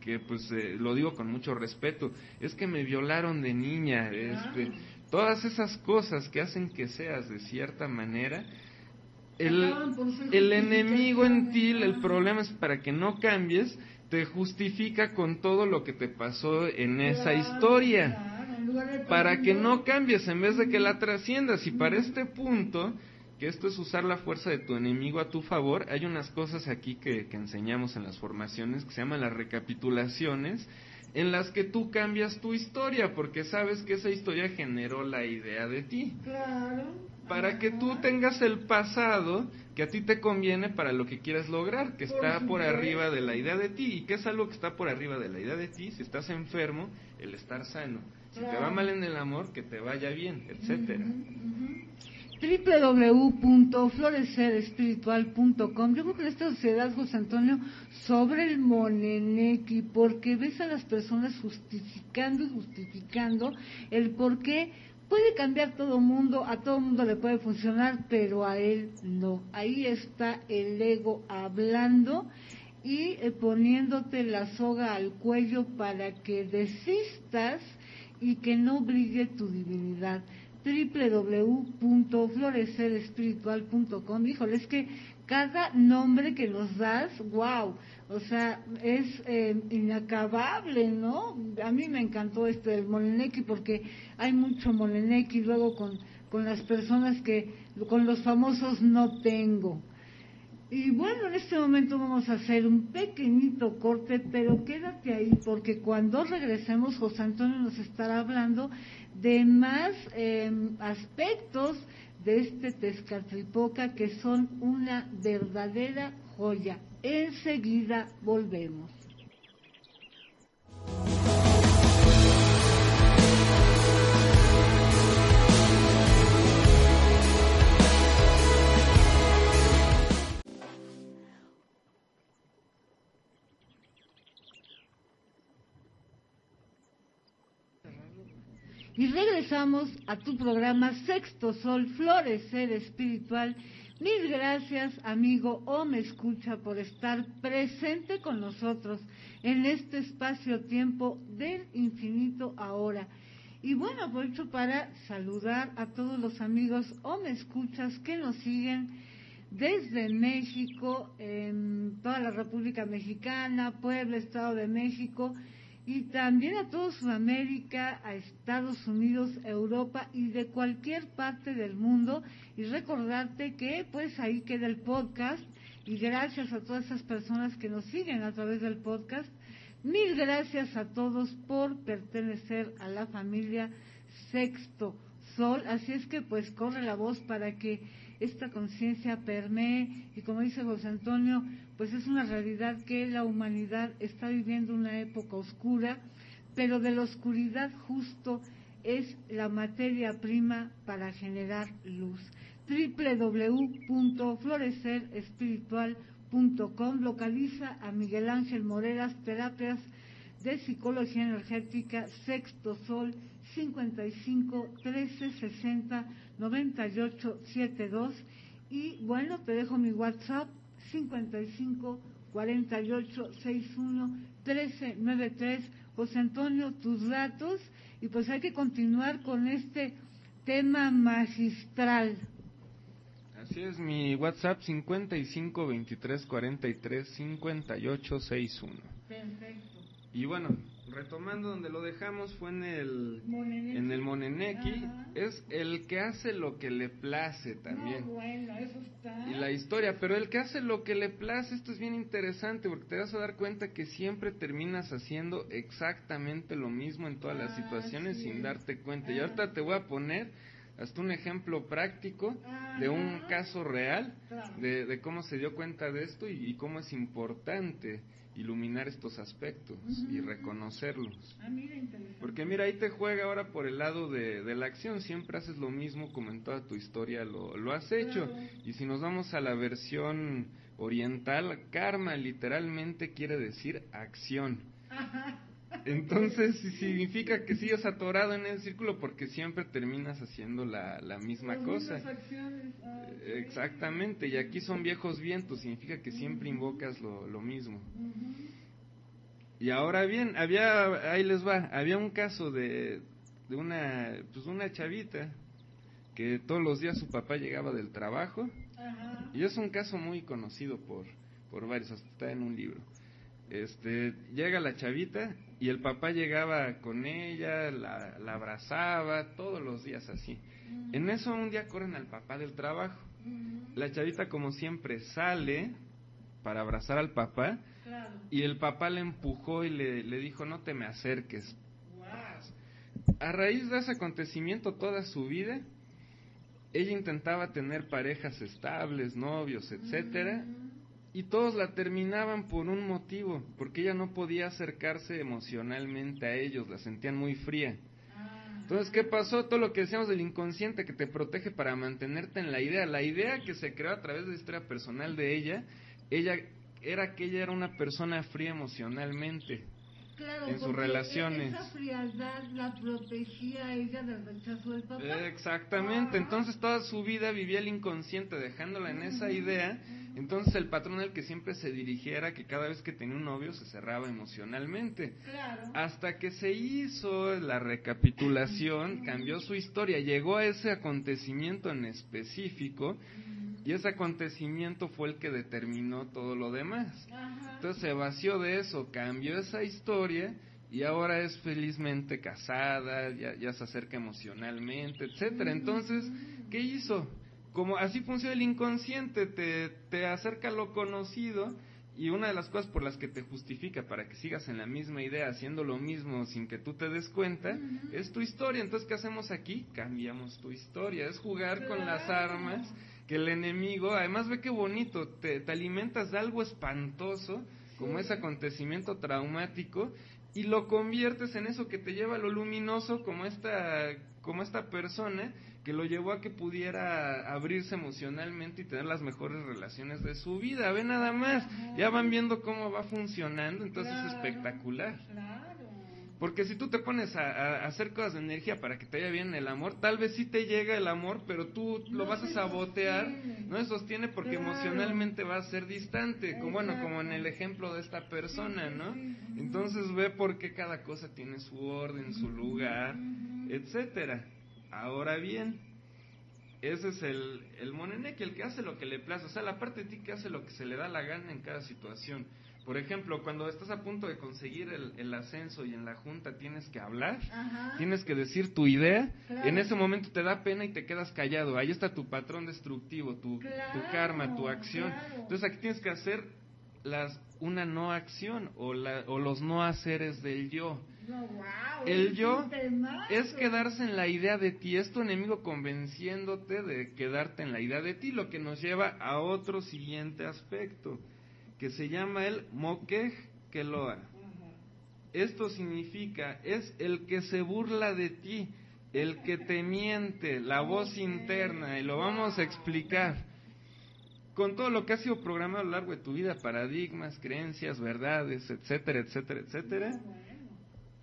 que pues eh, lo digo con mucho respeto, es que me violaron de niña, este, todas esas cosas que hacen que seas de cierta manera el, enemigo en ti, el problema es para que no cambies, te justifica con todo lo que te pasó en esa historia. para que no cambies en vez de que la trasciendas. Y para este punto, que esto es usar la fuerza de tu enemigo a tu favor, hay unas cosas aquí que, que enseñamos en las formaciones que se llaman las recapitulaciones, en las que tú cambias tu historia, porque sabes que esa historia generó la idea de ti. Claro para que tú tengas el pasado que a ti te conviene para lo que quieres lograr, que está por arriba de la idea de ti. ¿Y qué es algo que está por arriba de la idea de ti? Si estás enfermo, el estar sano. Si te va mal en el amor, que te vaya bien, etcétera. www.florecerespiritual.com Yo creo que en esta sociedad, José Antonio, sobre el Moneneki, porque ves a las personas justificando y justificando el por qué puede cambiar todo mundo, a todo mundo le puede funcionar, pero a él no. Ahí está el ego hablando y eh, poniéndote la soga al cuello para que desistas y que no brille tu divinidad www.florecerespiritual.com. Híjole, es que cada nombre que nos das, wow, o sea, es eh, inacabable, ¿no? A mí me encantó esto del Moleneki porque hay mucho Moleneki luego con, con las personas que, con los famosos no tengo. Y bueno, en este momento vamos a hacer un pequeñito corte, pero quédate ahí porque cuando regresemos José Antonio nos estará hablando de más em, aspectos de este Tezcatlipoca que son una verdadera joya. Enseguida volvemos. Regresamos a tu programa Sexto Sol, Florecer Espiritual Mil gracias, amigo o me escucha, por estar presente con nosotros en este espacio-tiempo del infinito ahora. Y bueno, aprovecho para saludar a todos los amigos o me escuchas que nos siguen desde México, en toda la República Mexicana, Puebla, Estado de México y también a toda Sudamérica, a Estados Unidos, Europa y de cualquier parte del mundo. Y recordarte que pues ahí queda el podcast y gracias a todas esas personas que nos siguen a través del podcast. Mil gracias a todos por pertenecer a la familia Sexto Sol. Así es que pues corre la voz para que esta conciencia permee y como dice José Antonio, pues es una realidad que la humanidad está viviendo una época oscura, pero de la oscuridad justo es la materia prima para generar luz. www.florecerespiritual.com localiza a Miguel Ángel Moreras Terapias de Psicología Energética Sexto Sol 55 13 60 98 72 y bueno, te dejo mi WhatsApp 55 48 61 13 93 José Antonio, tus datos y pues hay que continuar con este tema magistral. Así es, mi WhatsApp 55 23 43 58 61. Perfecto. Y bueno, retomando donde lo dejamos fue en el Moneneki, en el Moneneki es el que hace lo que le place también. bueno, eso está. Y la historia, pero el que hace lo que le place, esto es bien interesante porque te vas a dar cuenta que siempre terminas haciendo exactamente lo mismo en todas las ah, situaciones sin darte cuenta. Y ahorita te voy a poner hasta un ejemplo práctico de un caso real de, cómo se dio cuenta de esto y cómo es importante iluminar estos aspectos y reconocerlos. Ah, Porque mira, ahí te juega ahora por el lado de, de, la acción, siempre haces lo mismo como en toda tu historia lo, lo has hecho. Y si nos vamos a la versión oriental, karma literalmente quiere decir acción. Entonces significa que sigues atorado en el círculo porque siempre terminas haciendo la, la misma cosa. Ah, Exactamente, y aquí son viejos vientos, significa que siempre invocas lo, lo mismo. Y ahora bien, había, ahí les va, había un caso de, de una, pues una chavita que todos los días su papá llegaba del trabajo, y es un caso muy conocido por, por varios, hasta está en un libro. Este, llega la chavita y el papá llegaba con ella, la, abrazaba, todos los días así. En eso un día corren al papá del trabajo. La chavita como siempre sale para abrazar al papá y el papá le empujó y le, le dijo no te me acerques. A raíz de ese acontecimiento toda su vida, ella intentaba tener parejas estables, novios, etcétera, y todos la terminaban por un motivo, porque ella no podía acercarse emocionalmente a ellos, la sentían muy fría. Entonces, ¿qué pasó? Todo lo que decíamos del inconsciente que te protege para mantenerte en la idea, la idea que se creó a través de la historia personal de ella, ella era que ella era una persona fría emocionalmente en sus relaciones. Esa frialdad la protegía ella del rechazo del papá. Exactamente, entonces toda su vida vivía el inconsciente dejándola en esa idea. Entonces el patrón al que siempre se dirigiera que cada vez que tenía un novio se cerraba emocionalmente. Hasta que se hizo la recapitulación, cambió su historia, llegó a ese acontecimiento en específico y ese acontecimiento fue el que determinó todo lo demás. Entonces se vació de eso, cambió esa historia y ahora es felizmente casada, ya, se acerca emocionalmente, etcétera. Entonces, ¿qué hizo? Como así funciona el inconsciente, te, te acerca a lo conocido y una de las cosas por las que te justifica para que sigas en la misma idea, haciendo lo mismo sin que tú te des cuenta, es tu historia. Entonces, ¿qué hacemos aquí? Cambiamos tu historia. Es jugar con las armas que el enemigo, además ve qué bonito, te, alimentas de algo espantoso, como ese acontecimiento traumático, y lo conviertes en eso que te lleva a lo luminoso, como esta, como esta persona que lo llevó a que pudiera abrirse emocionalmente y tener las mejores relaciones de su vida. Ve nada más, ya van viendo cómo va funcionando, entonces es espectacular. Porque si tú te pones a, hacer cosas de energía para que te vaya bien el amor, tal vez sí te llega el amor, pero tú lo vas a sabotear, no se sostiene porque emocionalmente va a ser distante, como bueno, como en el ejemplo de esta persona, ¿no? Entonces ve por qué cada cosa tiene su orden, su lugar, etcétera. Ahora bien, ese es el, el moneneque, el que hace lo que le place, o sea, la parte de ti que hace lo que se le da la gana en cada situación. Por ejemplo, cuando estás a punto de conseguir el, ascenso y en la junta tienes que hablar, tienes que decir tu idea, en ese momento te da pena y te quedas callado. Ahí está tu patrón destructivo, tu, tu karma, tu acción. Entonces aquí tienes que hacer las una no acción o, la, o los no haceres del yo. el yo es quedarse en la idea de ti, es tu enemigo convenciéndote de quedarte en la idea de ti, lo que nos lleva a otro siguiente aspecto, que se llama el mokej keloa. Esto significa, es el que se burla de ti, el que te miente, la voz interna, y lo vamos a explicar. Con todo lo que ha sido programado a lo largo de tu vida, paradigmas, creencias, verdades, etcétera, etcétera, etcétera,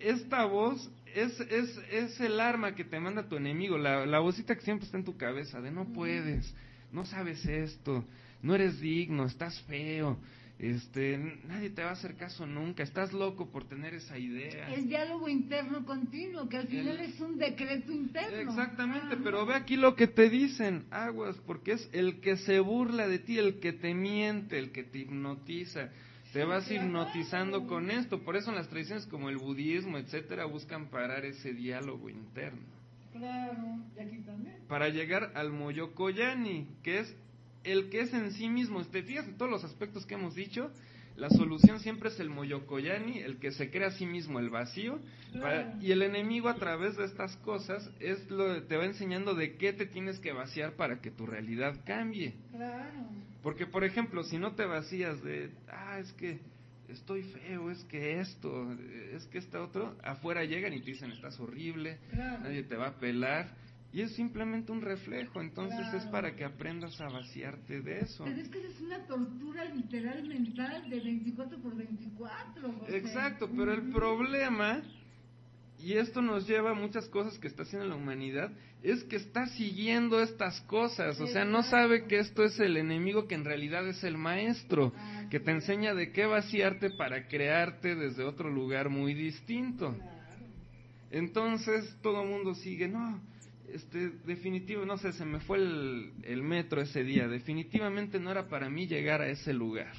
esta voz es, es, es el arma que te manda tu enemigo, la, la vocita que siempre está en tu cabeza, de no puedes, no sabes esto, no eres digno, estás feo, este, nadie te va a hacer caso nunca, estás loco por tener esa idea. El diálogo interno continuo, que al final es un decreto interno. Exactamente, ah. pero ve aquí lo que te dicen, aguas, porque es el que se burla de ti, el que te miente, el que te hipnotiza. Te vas hipnotizando con esto, por eso en las tradiciones como el budismo, etcétera, buscan parar ese diálogo interno. Claro, y aquí también. Para llegar al moyokoyani, que es el que es en sí mismo. Te fijas en todos los aspectos que hemos dicho, la solución siempre es el moyokoyani, el que se crea a sí mismo el vacío, y el enemigo a través de estas cosas es lo te va enseñando de qué te tienes que vaciar para que tu realidad cambie. Claro. Porque por ejemplo, si no te vacías de, ah, es que estoy feo, es que esto, es que este otro, afuera llegan y te dicen, estás horrible, nadie te va a pelar y es simplemente un reflejo, entonces es para que aprendas a vaciarte de eso. Pero es que es una tortura literal mental de 24 por 24. Exacto, pero el problema, y esto nos lleva a muchas cosas que está haciendo la humanidad, es que está siguiendo estas cosas, o sea, no sabe que esto es el enemigo que en realidad es el maestro, que te enseña de qué vaciarte para crearte desde otro lugar muy distinto. Entonces todo el mundo sigue, no este, definitivo, no sé, se me fue el, metro ese día, definitivamente no era para mí llegar a ese lugar.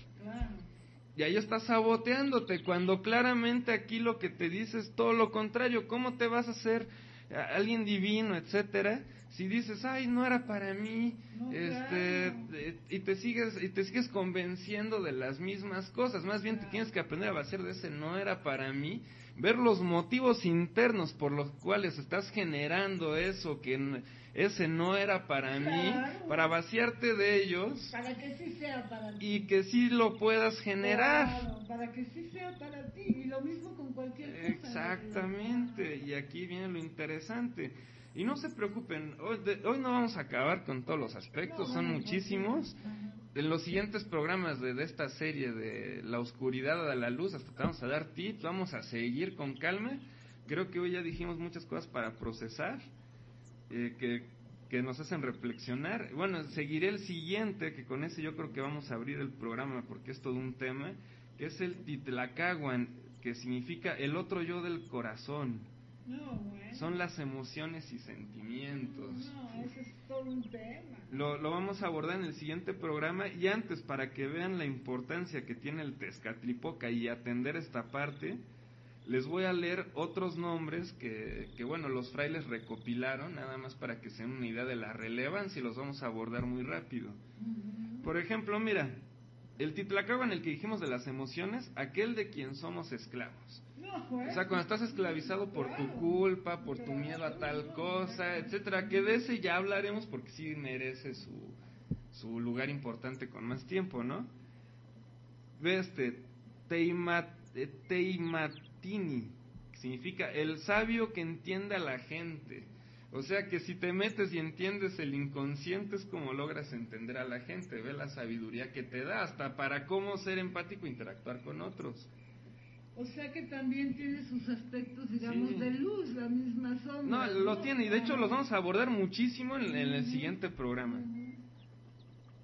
Y ahí estás saboteándote, cuando claramente aquí lo que te dice es todo lo contrario, ¿cómo te vas a hacer alguien divino, etcétera? Si dices, ay, no era para mí, este, eh, y te sigues, y te sigues convenciendo de las mismas cosas, más bien te tienes que aprender a vaciar de ese no era para mí, ver los motivos internos por los cuales estás generando eso que ese no era para mí, para vaciarte de ellos. Para que sí sea para ti. Y que sí lo puedas generar. para que sí sea para ti. Y lo mismo con cualquier cosa. Exactamente. Y aquí viene lo interesante. Y no se preocupen, hoy, hoy no vamos a acabar con todos los aspectos, son muchísimos en los siguientes programas de, esta serie de la oscuridad a la luz, hasta te vamos a dar tips, vamos a seguir con calma. Creo que hoy ya dijimos muchas cosas para procesar, eh, que, que nos hacen reflexionar. Bueno, seguiré el siguiente, que con ese yo creo que vamos a abrir el programa porque es todo un tema, que es el Titlacaguan, que significa el otro yo del corazón. Son las emociones y sentimientos. No, ese es todo un tema. Lo, lo, vamos a abordar en el siguiente programa y antes para que vean la importancia que tiene el Tezcatlipoca y atender esta parte, les voy a leer otros nombres que, que bueno, los frailes recopilaron, nada más para que se den una idea de la relevancia y los vamos a abordar muy rápido. Por ejemplo, mira, el titlacaba en el que dijimos de las emociones, aquel de quien somos esclavos. O sea, cuando estás esclavizado por tu culpa, por tu miedo a tal cosa, etcétera, que de ese ya hablaremos porque sí merece su, su lugar importante con más tiempo, ¿no? Ve este, eh, Teimatini, que significa el sabio que entiende a la gente. O sea que si te metes y entiendes el inconsciente es como logras entender a la gente, ve la sabiduría que te da hasta para cómo ser empático e interactuar con otros. O sea que también tiene sus aspectos, digamos, de luz, la misma sombra. No, lo tiene, y de hecho los vamos a abordar muchísimo en, el siguiente programa.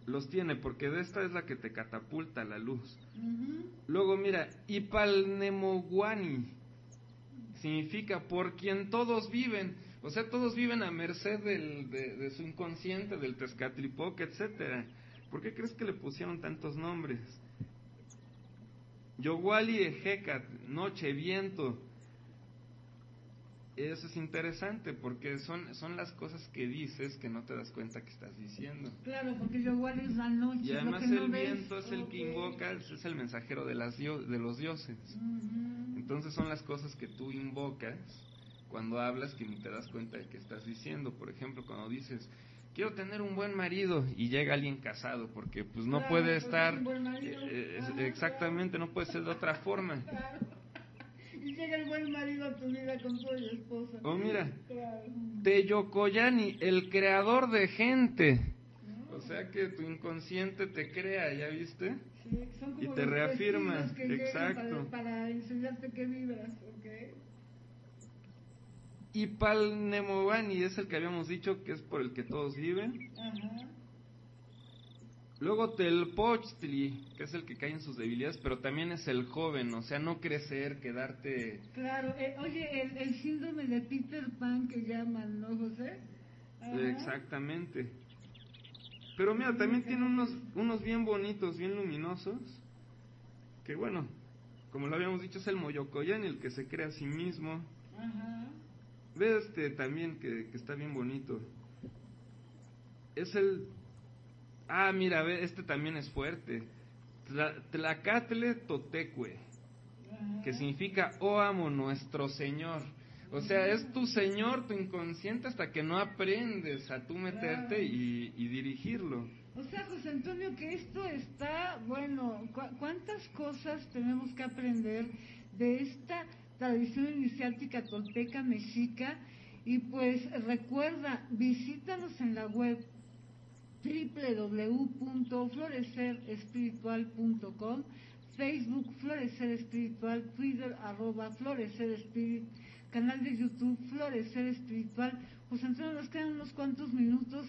Los tiene, porque de esta es la que te catapulta la luz. Luego, mira, Ipalnemoguani significa por quien todos viven. O sea, todos viven a merced del, de, de, su inconsciente, del Tezcatlipoca, etcétera. ¿Por qué crees que le pusieron tantos nombres? Yowali Ejecat, noche, viento. eso es interesante porque son, son las cosas que dices que no te das cuenta que estás diciendo. Claro, porque yo igual es la noche. Y además el viento es el que invoca, es el mensajero de, las de los dioses. Entonces son las cosas que tú invocas cuando hablas que ni te das cuenta de que estás diciendo. Por ejemplo, cuando dices, quiero tener un buen marido y llega alguien casado, porque pues no puede estar, eh, eh, exactamente, no puede ser de otra forma. Y llega el buen marido a tu vida con tu esposa. Oh, mira. Teyokoyani, el creador de gente. O sea que tu inconsciente te crea, ¿ya viste? Sí, son como y te reafirma. Exacto. Para, enseñarte que vibras, ¿ok? Y Palnemovani es el que habíamos dicho que es por el que todos viven. Ajá. Luego Telpochtli, que es el que cae en sus debilidades, pero también es el joven, o sea, no crecer, quedarte... Claro, eh, oye, el, síndrome de Peter Pan que llaman, ¿no, José? Exactamente. Pero mira, también tiene unos, unos bien bonitos, bien luminosos, que bueno, como lo habíamos dicho, es el Moyokoyan, el que se crea a sí mismo. Ajá. Ve este también que, que está bien bonito. Es el Ah, mira, ve, este también es fuerte. Tlacatle Totecue, que significa, oh amo, nuestro Señor. O sea, es tu Señor, tu inconsciente, hasta que no aprendes a tú meterte y, dirigirlo. O sea, José Antonio, que esto está, bueno, ¿cuántas cosas tenemos que aprender de esta tradición iniciática tolteca mexica? Y pues recuerda, visítanos en la web www.florecerespiritual.com, Facebook Florecer Espiritual, Twitter arroba Florecer Espiritual, canal de YouTube Florecer Espiritual. Pues entonces nos quedan unos cuantos minutos,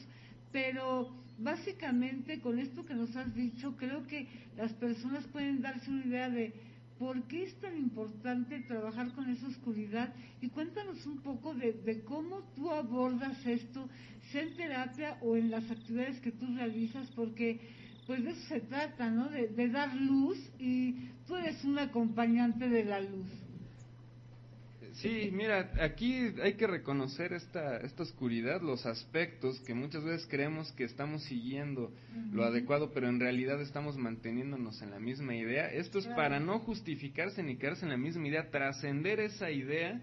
pero básicamente con esto que nos has dicho, creo que las personas pueden darse una idea de ¿Por qué es tan importante trabajar con esa oscuridad? Y cuéntanos un poco de, cómo tú abordas esto, sea en terapia o en las actividades que tú realizas, porque pues de eso se trata, ¿no? De, de dar luz y tú eres un acompañante de la luz. Sí, mira, aquí hay que reconocer esta, esta oscuridad, los aspectos que muchas veces creemos que estamos siguiendo lo adecuado, pero en realidad estamos manteniéndonos en la misma idea. Esto es para no justificarse ni quedarse en la misma idea, trascender esa idea.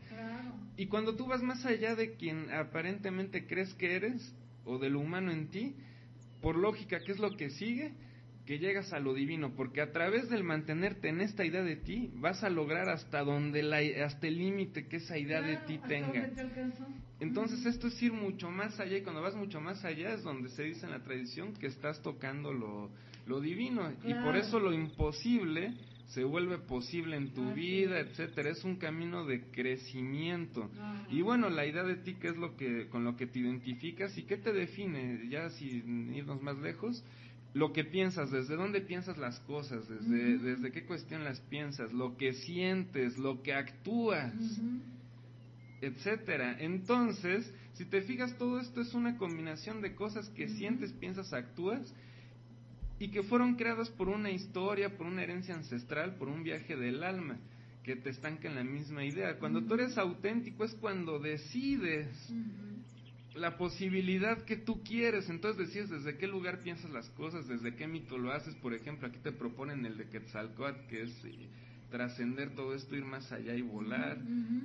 Y cuando tú vas más allá de quien aparentemente crees que eres o de lo humano en ti, por lógica, ¿qué es lo que sigue? Que llegas a lo divino, porque a través del mantenerte en esta idea de ti, vas a lograr hasta donde la, hasta el límite que esa idea de ti tenga. Entonces esto es ir mucho más allá y cuando vas mucho más allá es donde se dice en la tradición que estás tocando lo, lo divino y por eso lo imposible se vuelve posible en tu vida, etcétera. Es un camino de crecimiento. Y bueno, la idea de ti, ¿qué es lo que con lo que te identificas y qué te define? Ya sin irnos más lejos, lo que piensas, desde dónde piensas las cosas, desde, desde qué cuestión las piensas, lo que sientes, lo que actúas, etcétera. Entonces, si te fijas, todo esto es una combinación de cosas que sientes, piensas, actúas y que fueron creadas por una historia, por una herencia ancestral, por un viaje del alma que te estanca en la misma idea. Cuando tú eres auténtico es cuando decides la posibilidad que tú quieres. Entonces decías desde qué lugar piensas las cosas, desde qué mito lo haces. Por ejemplo, aquí te proponen el de Quetzalcoatl, que es eh, trascender todo esto, ir más allá y volar,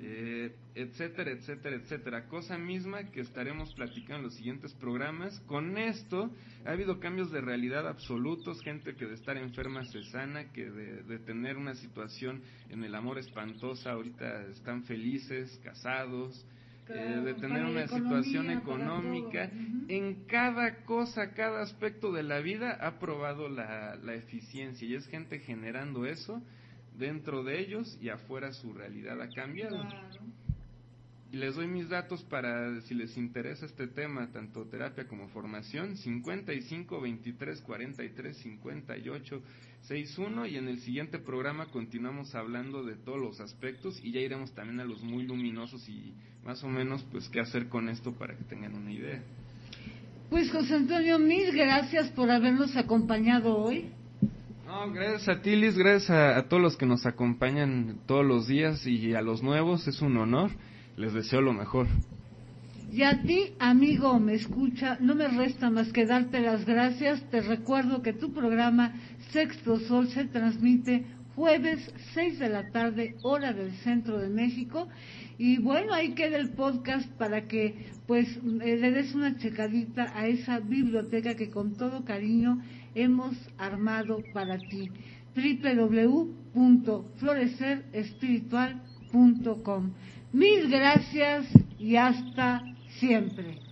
eh, etcétera, etcétera, etcétera. Cosa misma que estaremos platicando en los siguientes programas. Con esto ha habido cambios de realidad absolutos, gente que de estar enferma se sana, que de, de tener una situación en el amor espantosa, ahorita están felices, casados, eh, de tener una situación económica. En cada cosa, cada aspecto de la vida ha probado la, la eficiencia y es gente generando eso dentro de ellos y afuera su realidad ha cambiado. Les doy mis datos para si les interesa este tema, tanto terapia como formación, 55 23 43 58 61 y en el siguiente programa continuamos hablando de todos los aspectos y ya iremos también a los muy luminosos y más o menos pues qué hacer con esto para que tengan una idea. Pues José Antonio, mil gracias por habernos acompañado hoy. No, gracias a ti, Liz, gracias a todos los que nos acompañan todos los días y a los nuevos, es un honor. Les deseo lo mejor. Y a ti, amigo, me escucha, no me resta más que darte las gracias. Te recuerdo que tu programa Sexto Sol se transmite jueves 6 de la tarde, hora del centro de México. Y bueno, ahí queda el podcast para que pues eh, le des una checadita a esa biblioteca que con todo cariño hemos armado para ti. www.florecerespiritual.com. Mil gracias y hasta siempre.